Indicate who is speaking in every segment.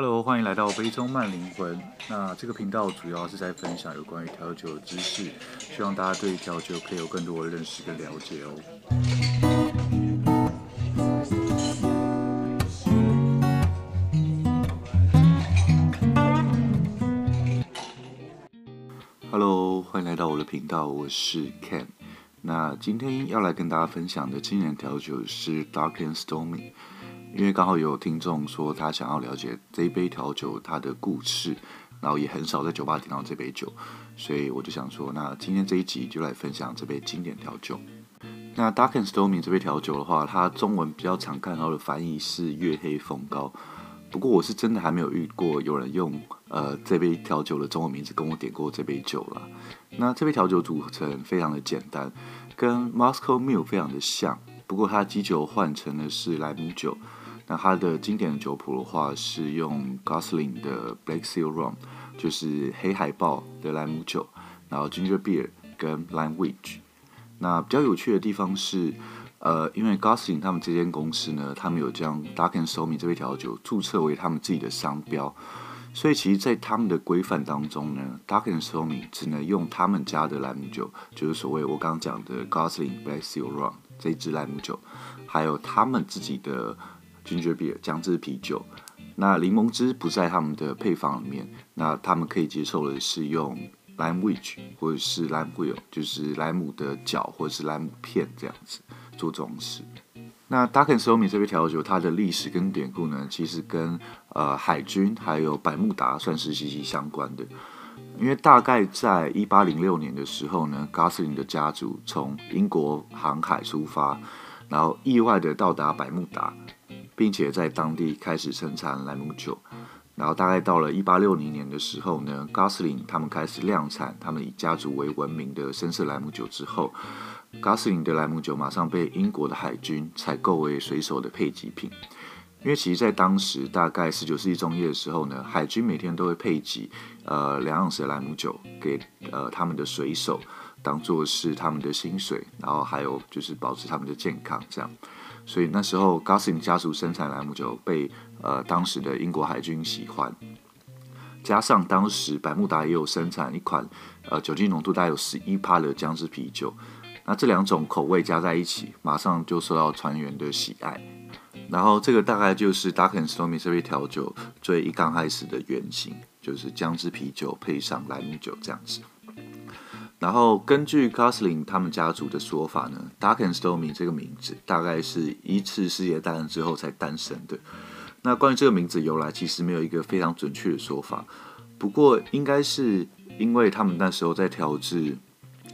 Speaker 1: Hello，欢迎来到杯中慢灵魂。那这个频道主要是在分享有关于调酒的知识，希望大家对调酒可以有更多的认识跟了解哦。Hello，欢迎来到我的频道，我是 Ken。那今天要来跟大家分享的经典调酒是 Dark and Stormy。因为刚好有听众说他想要了解这一杯调酒它的故事，然后也很少在酒吧听到这杯酒，所以我就想说，那今天这一集就来分享这杯经典调酒。那 Dark and Stormy 这杯调酒的话，它中文比较常看到的翻译是月黑风高。不过我是真的还没有遇过有人用呃这杯调酒的中文名字跟我点过这杯酒了。那这杯调酒组成非常的简单，跟 Moscow Mule 非常的像，不过它基酒换成的是莱姆酒。那它的经典的酒谱的话是用 Gosling 的 Black Seal Rum，就是黑海豹的莱姆酒，然后 Ginger Beer 跟 Limewich。那比较有趣的地方是，呃，因为 Gosling 他们这间公司呢，他们有将 Dark and Stormy 这杯调酒注册为他们自己的商标，所以其实，在他们的规范当中呢，Dark and Stormy 只能用他们家的莱姆酒，就是所谓我刚刚讲的 Gosling Black Seal Rum 这支莱姆酒，还有他们自己的。Ginger beer 姜汁啤酒，那柠檬汁不在他们的配方里面，那他们可以接受的是用 Limewich 或者是 Lime wheel，就是莱姆的角或者是莱姆片这样子做装饰。那 Dark and Stormy 这杯调酒，它的历史跟典故呢，其实跟呃海军还有百慕达算是息息相关的，因为大概在一八零六年的时候呢，Gosling 的家族从英国航海出发，然后意外的到达百慕达。并且在当地开始生产莱姆酒，然后大概到了一八六零年的时候呢，Gosling 他们开始量产他们以家族为闻名的深色莱姆酒之后，Gosling 的莱姆酒马上被英国的海军采购为水手的配给品。因为其实，在当时大概十九世纪中叶的时候呢，海军每天都会配给呃两盎司的莱姆酒给呃他们的水手，当做是他们的薪水，然后还有就是保持他们的健康这样。所以那时候，Gosling 家族生产莱姆酒被呃当时的英国海军喜欢，加上当时百慕达也有生产一款呃酒精浓度大概有十一帕的姜汁啤酒，那这两种口味加在一起，马上就受到船员的喜爱。然后这个大概就是 Dark and Stormy 这杯调酒最一刚开始的原型，就是姜汁啤酒配上莱姆酒这样子。然后根据 Gosling 他们家族的说法呢，Dark and Stormy 这个名字大概是一次世界大战之后才诞生的。那关于这个名字由来，其实没有一个非常准确的说法。不过应该是因为他们那时候在调制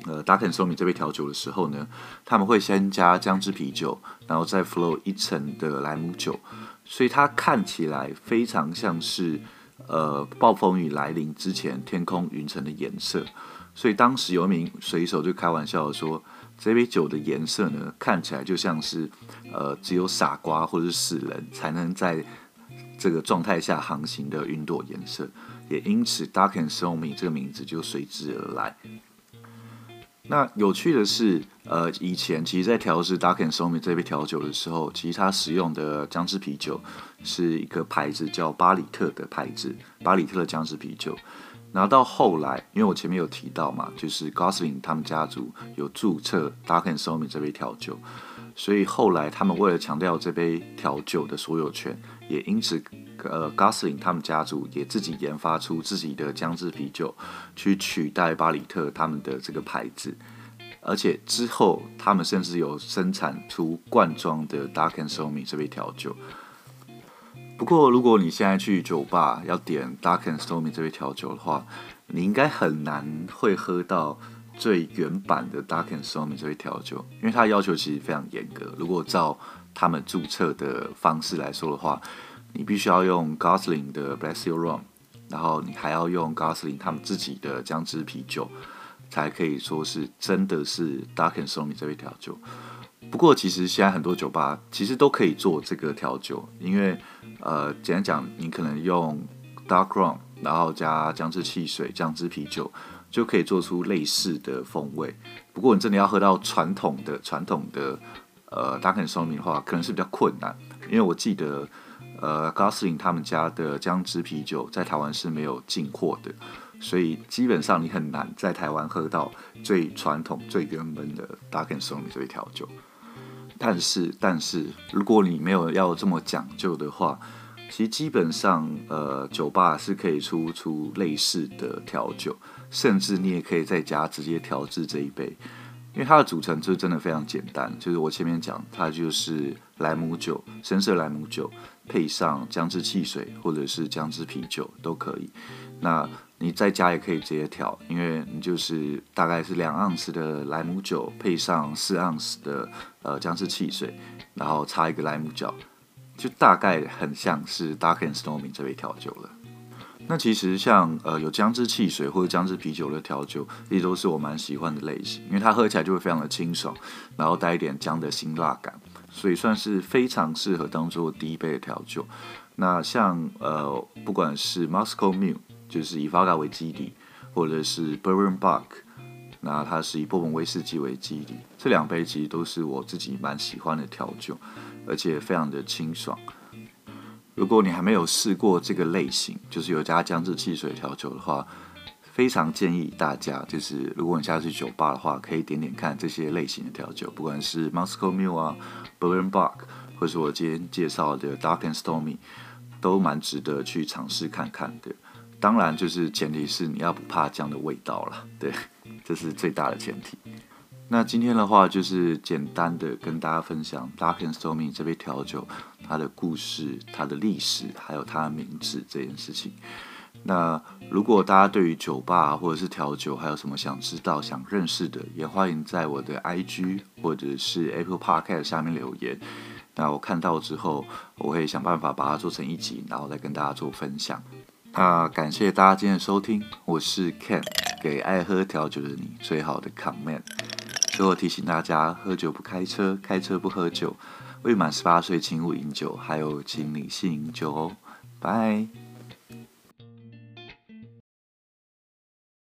Speaker 1: 呃 Dark and Stormy 这杯调酒的时候呢，他们会先加姜汁啤酒，然后再 flow 一层的莱姆酒，所以它看起来非常像是呃暴风雨来临之前天空云层的颜色。所以当时有一名水手就开玩笑说：“这杯酒的颜色呢，看起来就像是，呃，只有傻瓜或者是死人才能在这个状态下航行的云朵颜色。”也因此 Dark and s o m y 这个名字就随之而来。那有趣的是，呃，以前其实，在调制 Dark and s o m y 这杯调酒的时候，其实它使用的姜汁啤酒是一个牌子叫巴里特的牌子，巴里特的姜汁啤酒。然后到后来，因为我前面有提到嘛，就是 Gosling 他们家族有注册 Dark and Stormy 这杯调酒，所以后来他们为了强调这杯调酒的所有权，也因此，呃，Gosling 他们家族也自己研发出自己的姜汁啤酒，去取代巴里特他们的这个牌子，而且之后他们甚至有生产出罐装的 Dark and Stormy 这杯调酒。不过，如果你现在去酒吧要点 Dark and Stormy 这杯调酒的话，你应该很难会喝到最原版的 Dark and Stormy 这杯调酒，因为它要求其实非常严格。如果照他们注册的方式来说的话，你必须要用 Gosling 的 Bless You Rum，然后你还要用 Gosling 他们自己的姜汁啤酒，才可以说是真的是 Dark and Stormy 这杯调酒。不过，其实现在很多酒吧其实都可以做这个调酒，因为呃，简单讲，你可能用 dark rum，然后加姜汁汽水、姜汁啤酒，就可以做出类似的风味。不过，你真的要喝到传统的传统的呃 Dark and Stormy 的话，可能是比较困难，因为我记得呃，Gosling 他们家的姜汁啤酒在台湾是没有进货的，所以基本上你很难在台湾喝到最传统、最原本的 Dark and Stormy 这杯调酒。但是，但是如果你没有要这么讲究的话，其实基本上，呃，酒吧是可以出出类似的调酒，甚至你也可以在家直接调制这一杯。因为它的组成就真的非常简单，就是我前面讲，它就是莱姆酒、深色莱姆酒，配上姜汁汽水或者是姜汁啤酒都可以。那你在家也可以直接调，因为你就是大概是两盎司的莱姆酒配上四盎司的呃姜汁汽水，然后插一个莱姆角，就大概很像是 Dark and Stormy 这杯调酒了。那其实像呃有姜汁汽水或者姜汁啤酒的调酒，也都是我蛮喜欢的类型，因为它喝起来就会非常的清爽，然后带一点姜的辛辣感，所以算是非常适合当做第一杯的调酒。那像呃不管是 Moscow Mule，就是以伏加为基底，或者是 Bourbon Bock，那它是以波本威士忌为基底，这两杯其实都是我自己蛮喜欢的调酒，而且非常的清爽。如果你还没有试过这个类型，就是有加姜汁汽水调酒的话，非常建议大家，就是如果你下次去酒吧的话，可以点点看这些类型的调酒，不管是 Moscow Mule 啊、Bourbon Bock，或是我今天介绍的 Dark and Stormy，都蛮值得去尝试看看的。当然，就是前提是你要不怕姜的味道了，对，这是最大的前提。那今天的话，就是简单的跟大家分享 Dark and Stormy 这杯调酒，它的故事、它的历史，还有它的名字这件事情。那如果大家对于酒吧或者是调酒还有什么想知道、想认识的，也欢迎在我的 IG 或者是 Apple Podcast 下面留言。那我看到之后，我会想办法把它做成一集，然后再跟大家做分享。那感谢大家今天的收听，我是 Ken，给爱喝调酒的你最好的 comment。最后提醒大家：喝酒不开车，开车不喝酒。未满十八岁请勿饮酒，还有请理性饮酒哦。拜。